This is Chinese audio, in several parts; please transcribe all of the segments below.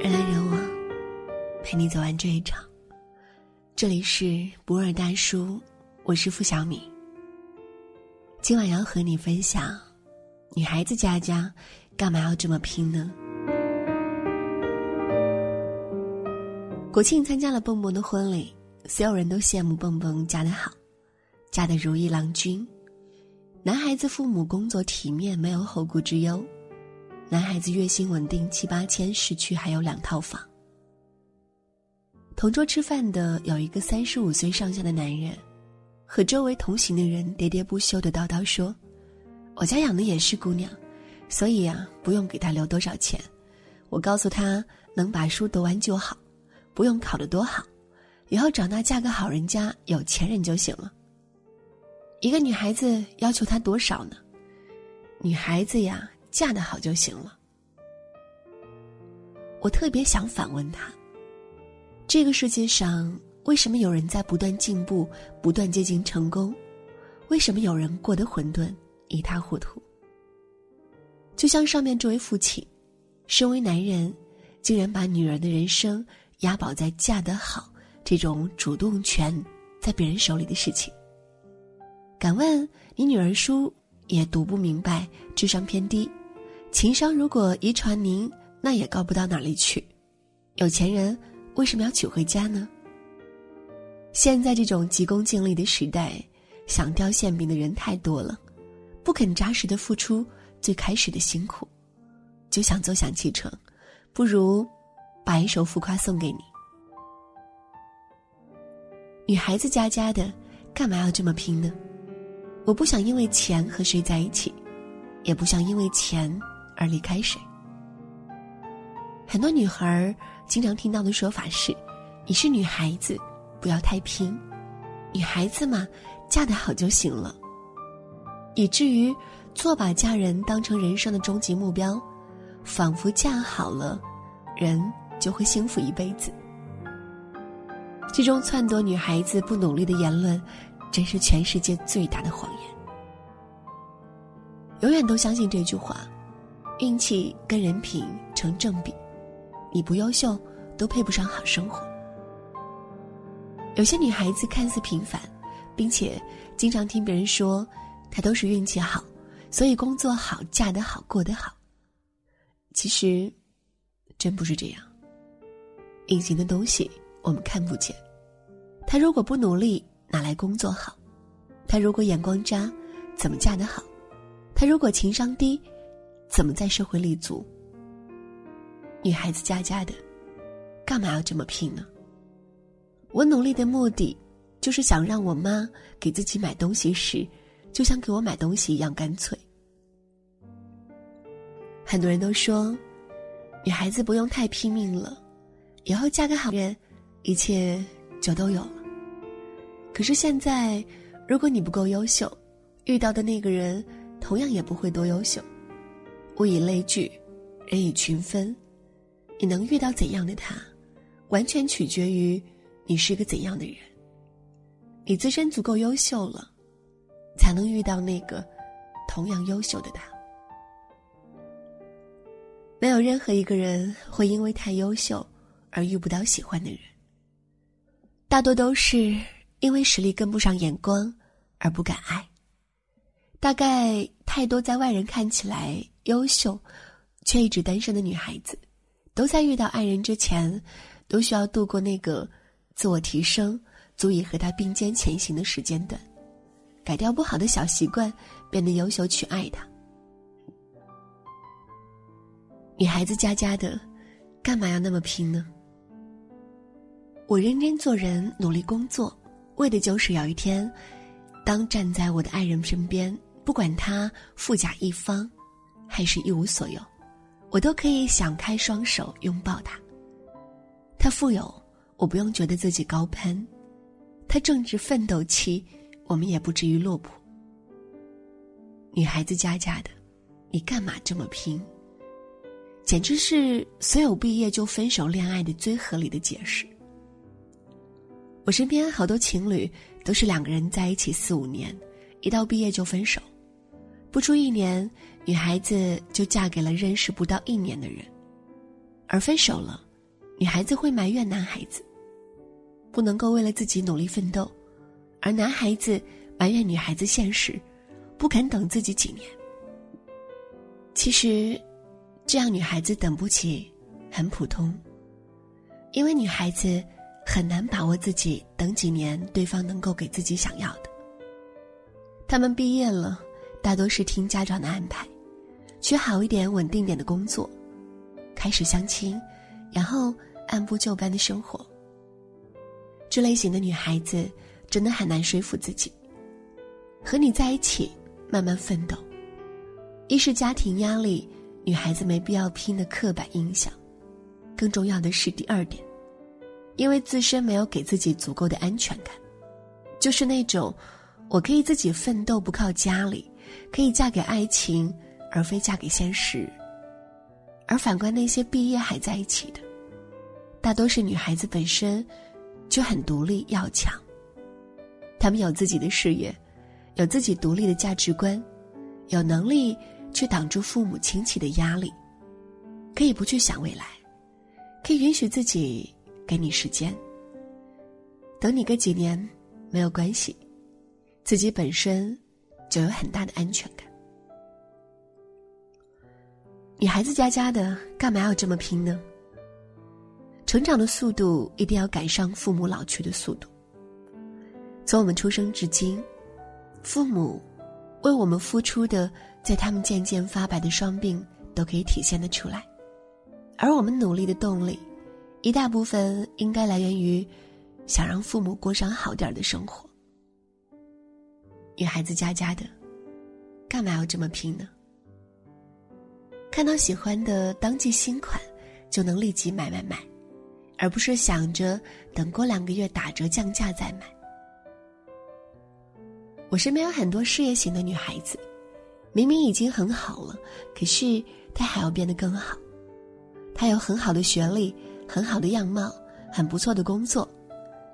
人来人往，陪你走完这一场。这里是不二大叔，我是付小米。今晚要和你分享，女孩子家家干嘛要这么拼呢？国庆参加了蹦蹦的婚礼，所有人都羡慕蹦蹦嫁得好，嫁得如意郎君。男孩子父母工作体面，没有后顾之忧。男孩子月薪稳定七八千，市区还有两套房。同桌吃饭的有一个三十五岁上下的男人，和周围同行的人喋喋不休的叨叨说：“我家养的也是姑娘，所以呀，不用给她留多少钱。我告诉她，能把书读完就好，不用考得多好，以后长大嫁个好人家、有钱人就行了。一个女孩子要求他多少呢？女孩子呀。”嫁得好就行了。我特别想反问他：这个世界上为什么有人在不断进步、不断接近成功？为什么有人过得混沌、一塌糊涂？就像上面这位父亲，身为男人，竟然把女儿的人生押宝在嫁得好这种主动权在别人手里的事情。敢问你女儿书也读不明白，智商偏低。情商如果遗传您，那也高不到哪里去。有钱人为什么要娶回家呢？现在这种急功近利的时代，想掉馅饼的人太多了，不肯扎实的付出最开始的辛苦，就想坐享其成，不如把一首浮夸送给你。女孩子家家的，干嘛要这么拼呢？我不想因为钱和谁在一起，也不想因为钱。而离开谁？很多女孩儿经常听到的说法是：“你是女孩子，不要太拼。女孩子嘛，嫁得好就行了。”以至于错把嫁人当成人生的终极目标，仿佛嫁好了，人就会幸福一辈子。这种撺掇女孩子不努力的言论，真是全世界最大的谎言。永远都相信这句话。运气跟人品成正比，你不优秀都配不上好生活。有些女孩子看似平凡，并且经常听别人说她都是运气好，所以工作好、嫁得好、过得好。其实，真不是这样。隐形的东西我们看不见。她如果不努力，哪来工作好？她如果眼光渣，怎么嫁得好？她如果情商低？怎么在社会立足？女孩子家家的，干嘛要这么拼呢？我努力的目的，就是想让我妈给自己买东西时，就像给我买东西一样干脆。很多人都说，女孩子不用太拼命了，以后嫁个好人，一切就都有了。可是现在，如果你不够优秀，遇到的那个人同样也不会多优秀。物以类聚，人以群分。你能遇到怎样的他，完全取决于你是个怎样的人。你自身足够优秀了，才能遇到那个同样优秀的他。没有任何一个人会因为太优秀而遇不到喜欢的人。大多都是因为实力跟不上眼光而不敢爱。大概太多在外人看起来。优秀，却一直单身的女孩子，都在遇到爱人之前，都需要度过那个自我提升、足以和他并肩前行的时间段，改掉不好的小习惯，变得优秀去爱他。女孩子家家的，干嘛要那么拼呢？我认真做人，努力工作，为的就是有一天，当站在我的爱人身边，不管他富甲一方。还是一无所有，我都可以想开双手拥抱他。他富有，我不用觉得自己高攀；他正值奋斗期，我们也不至于落魄。女孩子家家的，你干嘛这么拼？简直是所有毕业就分手恋爱的最合理的解释。我身边好多情侣都是两个人在一起四五年，一到毕业就分手。不出一年，女孩子就嫁给了认识不到一年的人，而分手了，女孩子会埋怨男孩子不能够为了自己努力奋斗，而男孩子埋怨女孩子现实，不肯等自己几年。其实，这样女孩子等不起，很普通，因为女孩子很难把握自己等几年对方能够给自己想要的。他们毕业了，大多是听家长的安排，去好一点、稳定点的工作，开始相亲，然后。按部就班的生活。这类型的女孩子真的很难说服自己，和你在一起慢慢奋斗。一是家庭压力，女孩子没必要拼的刻板印象；更重要的是第二点，因为自身没有给自己足够的安全感，就是那种我可以自己奋斗，不靠家里，可以嫁给爱情，而非嫁给现实。而反观那些毕业还在一起的。大多是女孩子本身就很独立要强，她们有自己的事业，有自己独立的价值观，有能力去挡住父母亲戚的压力，可以不去想未来，可以允许自己给你时间，等你个几年没有关系，自己本身就有很大的安全感。女孩子家家的，干嘛要这么拼呢？成长的速度一定要赶上父母老去的速度。从我们出生至今，父母为我们付出的，在他们渐渐发白的双鬓都可以体现得出来。而我们努力的动力，一大部分应该来源于想让父母过上好点的生活。女孩子家家的，干嘛要这么拼呢？看到喜欢的当季新款，就能立即买买买。而不是想着等过两个月打折降价再买。我身边有很多事业型的女孩子，明明已经很好了，可是她还要变得更好。她有很好的学历、很好的样貌、很不错的工作，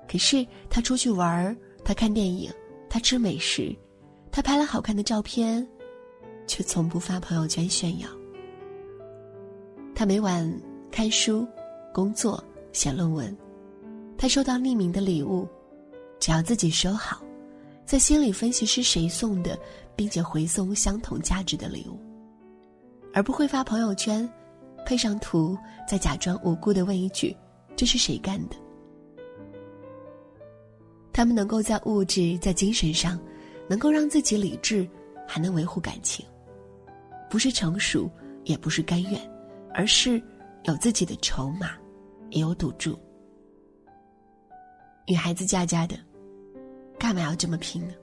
可是他出去玩儿、她看电影、他吃美食、他拍了好看的照片，却从不发朋友圈炫耀。他每晚看书、工作。写论文，他收到匿名的礼物，只要自己收好，在心里分析是谁送的，并且回送相同价值的礼物，而不会发朋友圈，配上图，再假装无辜的问一句：“这是谁干的？”他们能够在物质、在精神上，能够让自己理智，还能维护感情，不是成熟，也不是甘愿，而是有自己的筹码。也有赌注。女孩子家家的，干嘛要这么拼呢？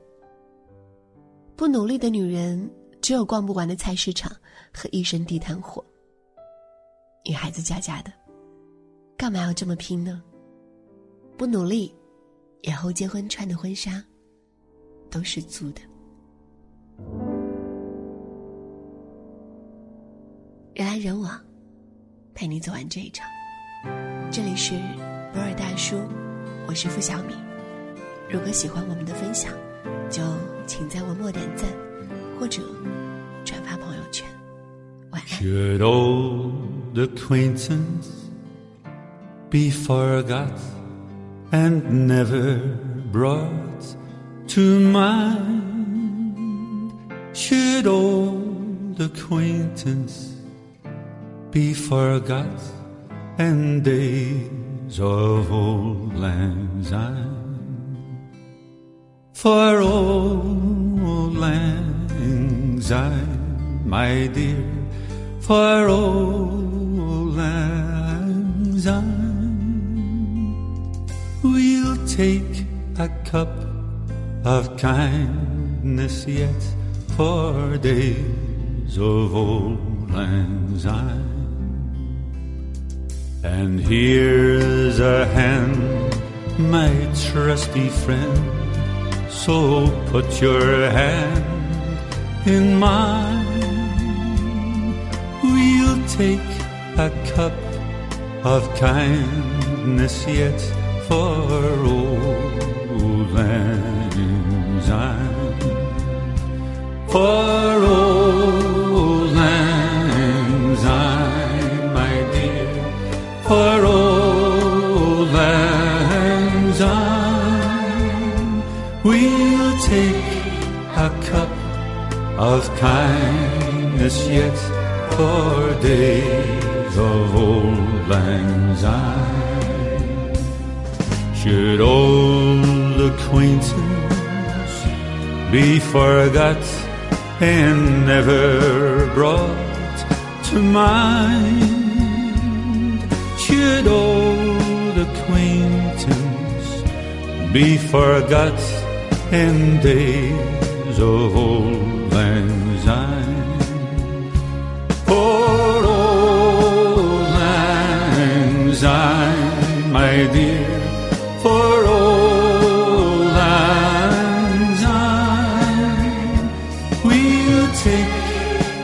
不努力的女人，只有逛不完的菜市场和一身地摊货。女孩子家家的，干嘛要这么拼呢？不努力，以后结婚穿的婚纱都是租的。人来人往，陪你走完这一场。这里是博尔大叔，我是付小米。如果喜欢我们的分享，就请在文末点赞或者。Should old acquaintance be forgot and never brought to mind? Should old acquaintance be forgot? and days of old lang syne. For old lang syne, my dear, for old lang syne, we'll take a cup of kindness yet for days of old lang syne. And here's a hand, my trusty friend. So put your hand in mine take a cup of kindness yet for old lang syne. For old lang syne, my dear, for old lang syne, we'll take a cup of kindness yet for days of old lang syne. Should old acquaintance be forgot and never brought to mind? Should old acquaintance be forgot and days of old lang syne? Dear, for old lang syne, we'll take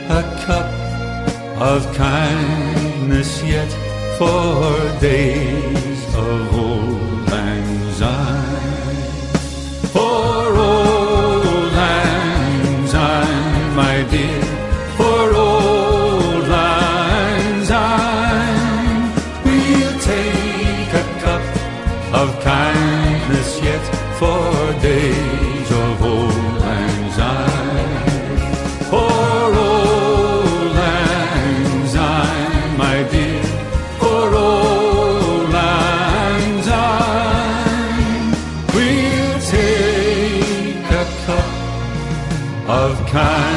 a cup of kindness yet for days of old kind.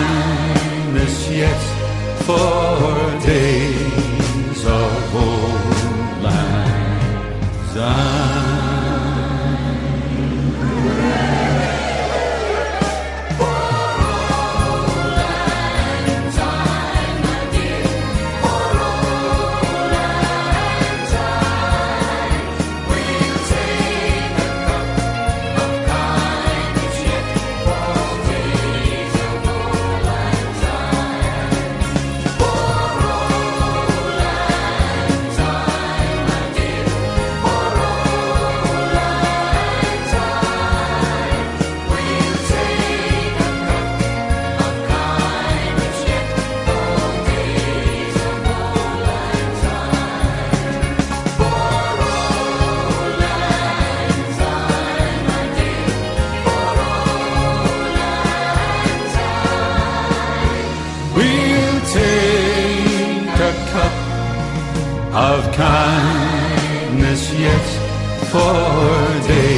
Of kindness yet for days